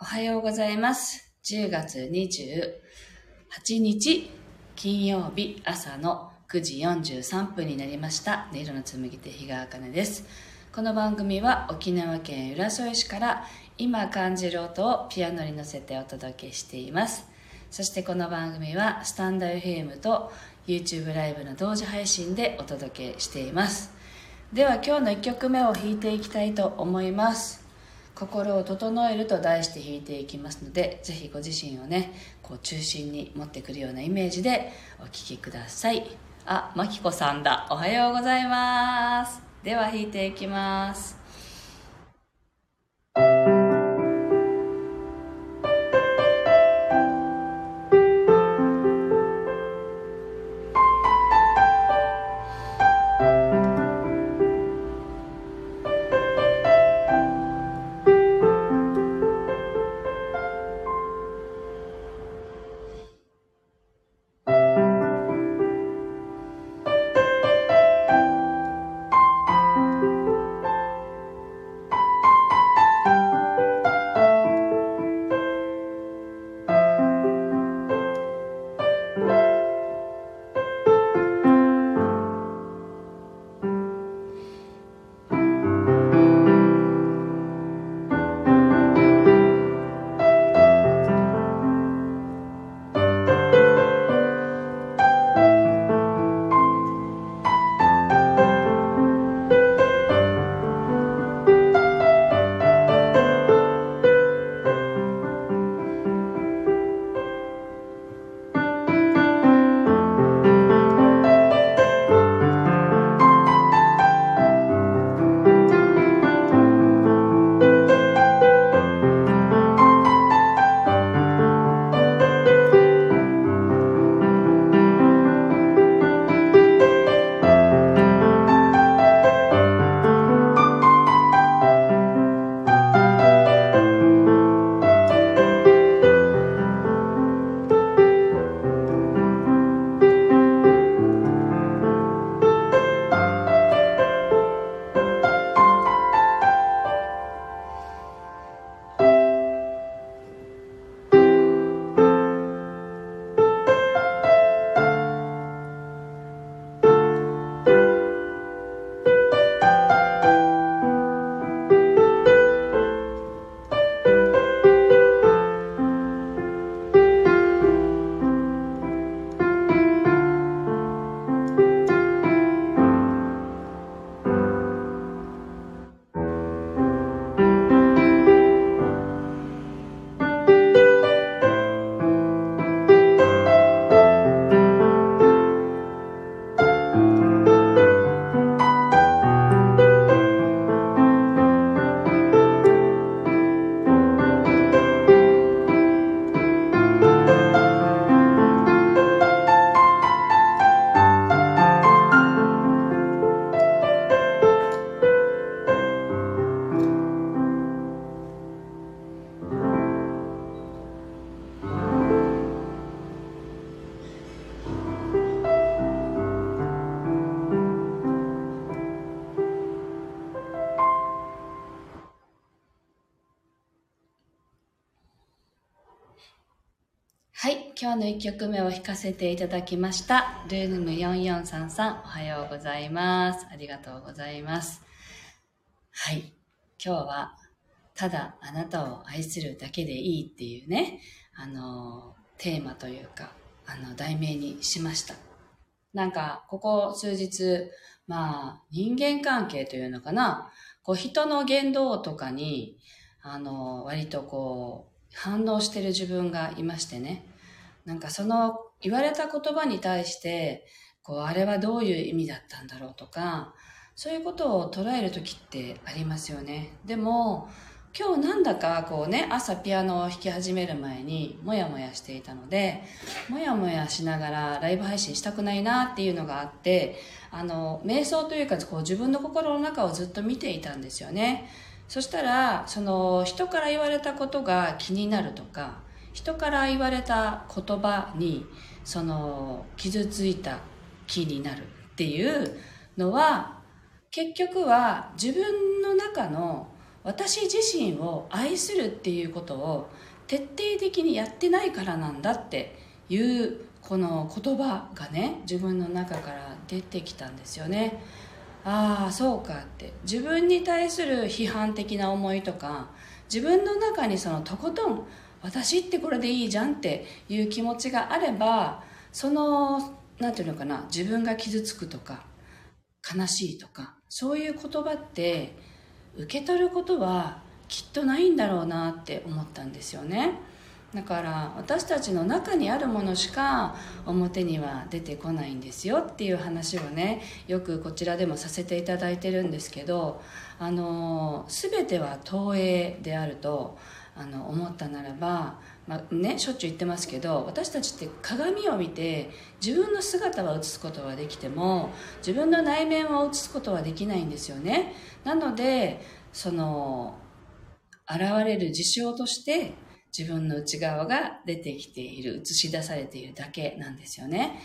おはようございます。10月28日金曜日朝の9時43分になりました。音色の紡ぎ手日川茜です。この番組は沖縄県浦添市から今感じる音をピアノに乗せてお届けしています。そしてこの番組はスタンド FM と YouTube ライブの同時配信でお届けしています。では今日の1曲目を弾いていきたいと思います。心を整えると題して弾いていきますのでぜひご自身をねこう中心に持ってくるようなイメージでお聴きください。あまきこさんだ。おはようございます。では弾いていきます。今日の1曲目を弾かせていただきました。ルーム4433おはようございます。ありがとうございます。はい。今日はただあなたを愛するだけでいいっていうねあのテーマというかあの題名にしました。なんかここ数日まあ人間関係というのかな。こう人の言動とかにあの割とこう反応してる自分がいましてね。なんかその言われた言葉に対してこうあれはどういう意味だったんだろうとかそういうことを捉える時ってありますよね。でも今日なんだかこうね朝ピアノを弾き始める前にモヤモヤしていたのでモヤモヤしながらライブ配信したくないなっていうのがあってあの瞑想というかこう自分の心の中をずっと見ていたんですよね。そしたらその人から言われたことが気になるとか人から言われた言葉にその傷ついた気になるっていうのは結局は自分の中の私自身を愛するっていうことを徹底的にやってないからなんだっていうこの言葉がね自分の中から出てきたんですよね。ああそうかって。自分に対する批判的な思いとか自分の中にそのとことん私ってこれでいいじゃんっていう気持ちがあればその何て言うのかな自分が傷つくとか悲しいとかそういう言葉って受け取ることはきっとないんだろうなって思ったんですよね。だから私たちの中にあるものしか表には出てこないんですよっていう話をねよくこちらでもさせていただいてるんですけどあの全ては投影であるとあの思ったならば、まあ、ね、しょっちゅう言ってますけど私たちって鏡を見て自分の姿は映すことはできても自分の内面を映すことはできないんですよね。なのでその現れる事象として自分の内側が出てきている映し出されているだけなんですよね。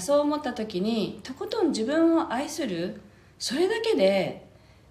そう思った時にとことん自分を愛するそれだけで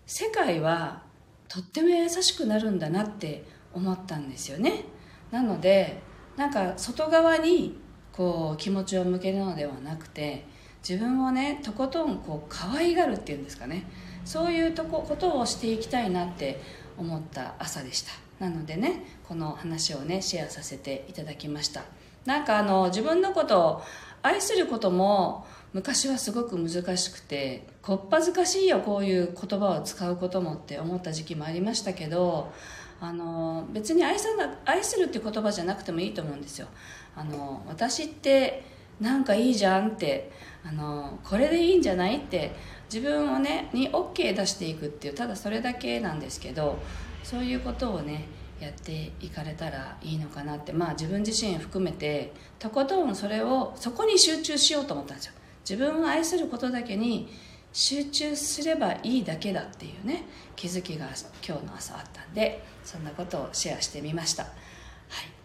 世界はとっても優しくなるんだなって思ったんですよね。なのでなんか外側にこう気持ちを向けるのではなくて自分をねとことんこう可愛がるっていうんですかね。そういうとこことをしていきたいなって思った朝でした。なのでねこの話をねシェアさせていただきました。なんかあの自分のことを愛することも昔はすごく難しくてこっぱずかしいよこういう言葉を使うこともって思った時期もありましたけどあの別に愛さな愛するっていう言葉じゃなくてもいいと思うんですよ。あの私ってなんかいいじゃんってあのこれでいいんじゃないって自分をねに OK 出していくっていうただそれだけなんですけどそういうことをねやっていかれたらいいのかなって。まあ自分自身含めてとことんそれをそこに集中しようと思ったんですよ。自分を愛することだけに集中すればいいだけだっていうね気づきが今日の朝あったんでそんなことをシェアしてみました、は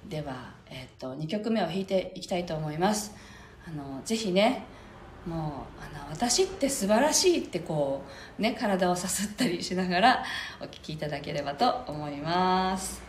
い、では、えー、と2曲目を弾いていきたいと思います。あのぜひねもうあの私って素晴らしいってこうね体をさすったりしながらお聴きいただければと思います。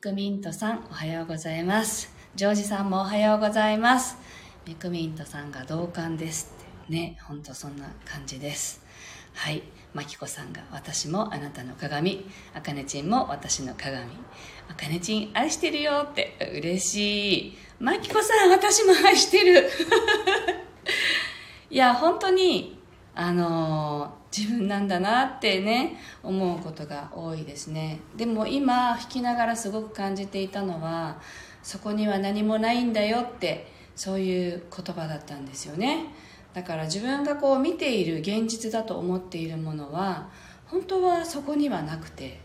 クミントさん、おはようございます。ジョージさんもおはようございます。ミクミントさんが同感ですね、ほんとそんな感じです。はい。マキコさんが私もあなたの鏡。あかねちんも私の鏡。あかねちん愛してるよって嬉しい。マキコさん私も愛してる。いや、本当に、あの自分なんだなってね思うことが多いですね。でも今弾きながらすごく感じていたのはそこには何もないんだよってそういう言葉だったんですよね。だから自分がこう見ている現実だと思っているものは本当はそこにはなくて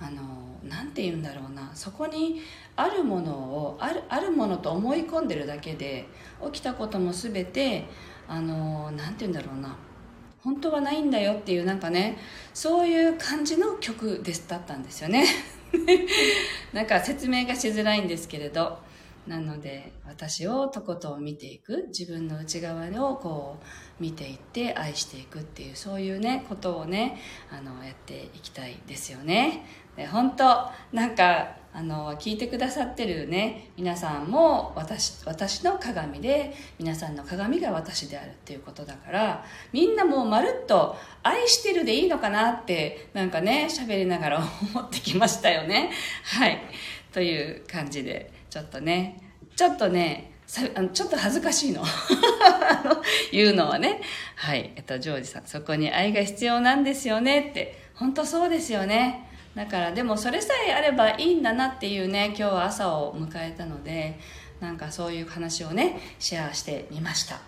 あの何て言うんだろうなそこにあるものをあるあるものと思い込んでるだけで起きたことも全てあの何て言うんだろうな本当はないんだよっていうなんかねそういう感じの曲ですだったんですよね。なんか説明がしづらいんですけれど。なので私をとことん見ていく自分の内側をこう見ていって愛していくっていうそういうねことをねあのやっていきたいですよね。で本当なんかあの聞いてくださってるね皆さんも私私の鏡で皆さんの鏡が私であるっていうことだからみんなもうまるっと愛してるでいいのかなってなんかね喋りながら思ってきましたよね。はい。という感じで。ちょっとねちょっとねさあのちょっと恥ずかしいの。言うのはね。はい。えっとジョージさんそこに愛が必要なんですよねって。本当そうですよね。だからでもそれさえあればいいんだなっていうね今日は朝を迎えたのでなんかそういう話をねシェアしてみました。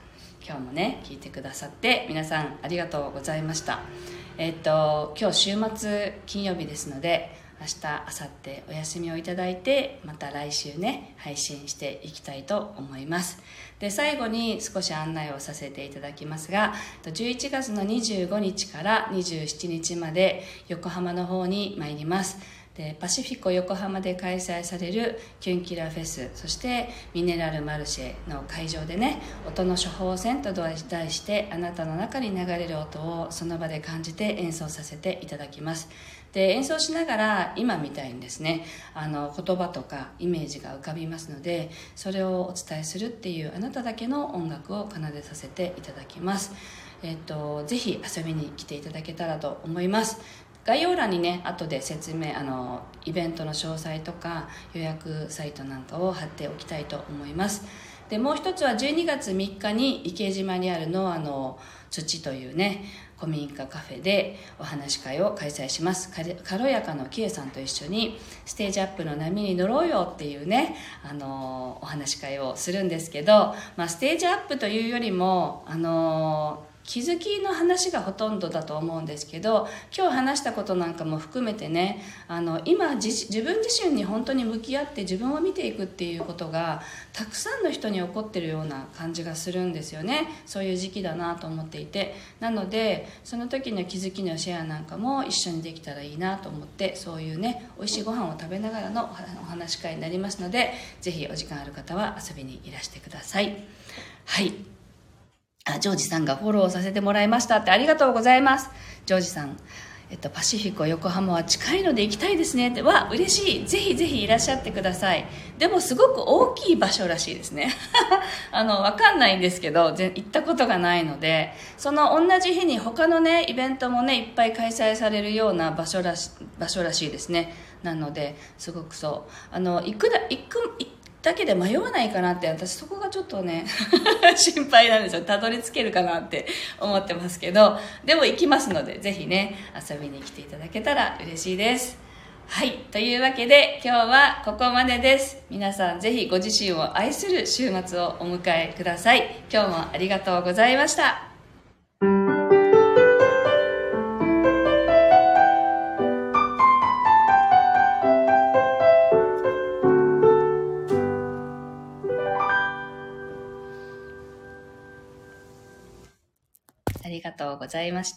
今日もね聞いてくださって皆さんありがとうございました。えっと今日週末金曜日ですので明日明後日お休みをいただいてまた来週ね配信していきたいと思います。で最後に少し案内をさせていただきますが11月の25日から27日まで横浜の方に参ります。でパシフィコ横浜で開催されるキュンキラフェスそしてミネラルマルシェの会場でね音の処方箋と題してあなたの中に流れる音をその場で感じて演奏させていただきます。で演奏しながら今みたいにですねあの言葉とかイメージが浮かびますのでそれをお伝えするっていうあなただけの音楽を奏でさせていただきます。えっと、ぜひ遊びに来ていただけたらと思います。概要欄にね後で説明あのイベントの詳細とか予約サイトなんかを貼っておきたいと思います。でもう一つは12月3日に池島にあるのあの土というね古民家カフェでお話し会を開催します。軽やかのキエさんと一緒にステージアップの波に乗ろうよっていうねあのお話し会をするんですけど、まあ、ステージアップというよりもあの気づきの話がほとんどだと思うんですけど今日話したことなんかも含めてねあの今自分自身に本当に向き合って自分を見ていくっていうことがたくさんの人に起こってるような感じがするんですよね。そういう時期だなと思っていて。なのでその時の気づきのシェアなんかも一緒にできたらいいなと思ってそういうね美味しいご飯を食べながらのお話し会になりますので是非お時間ある方は遊びにいらしてください。はい。あ、ジョージさんがフォローさせてもらいましたってありがとうございます。ジョージさん。えっと、パシフィコ横浜は近いので行きたいですねって。わ、嬉しい。ぜひぜひいらっしゃってください。でもすごく大きい場所らしいですね。あの、わかんないんですけど、行ったことがないので、その同じ日に他のね、イベントもね、いっぱい開催されるような場所らし場所らしいですね。なので、すごくそう。あの、行くだ、行く、行だけで迷わないかなって私そこがちょっとね 心配なんですよ。たどり着けるかなって思ってますけど。でも行きますのでぜひね遊びに来ていただけたら嬉しいです。はい。というわけで今日はここまでです。皆さんぜひご自身を愛する週末をお迎えください。今日もありがとうございました。とうございました。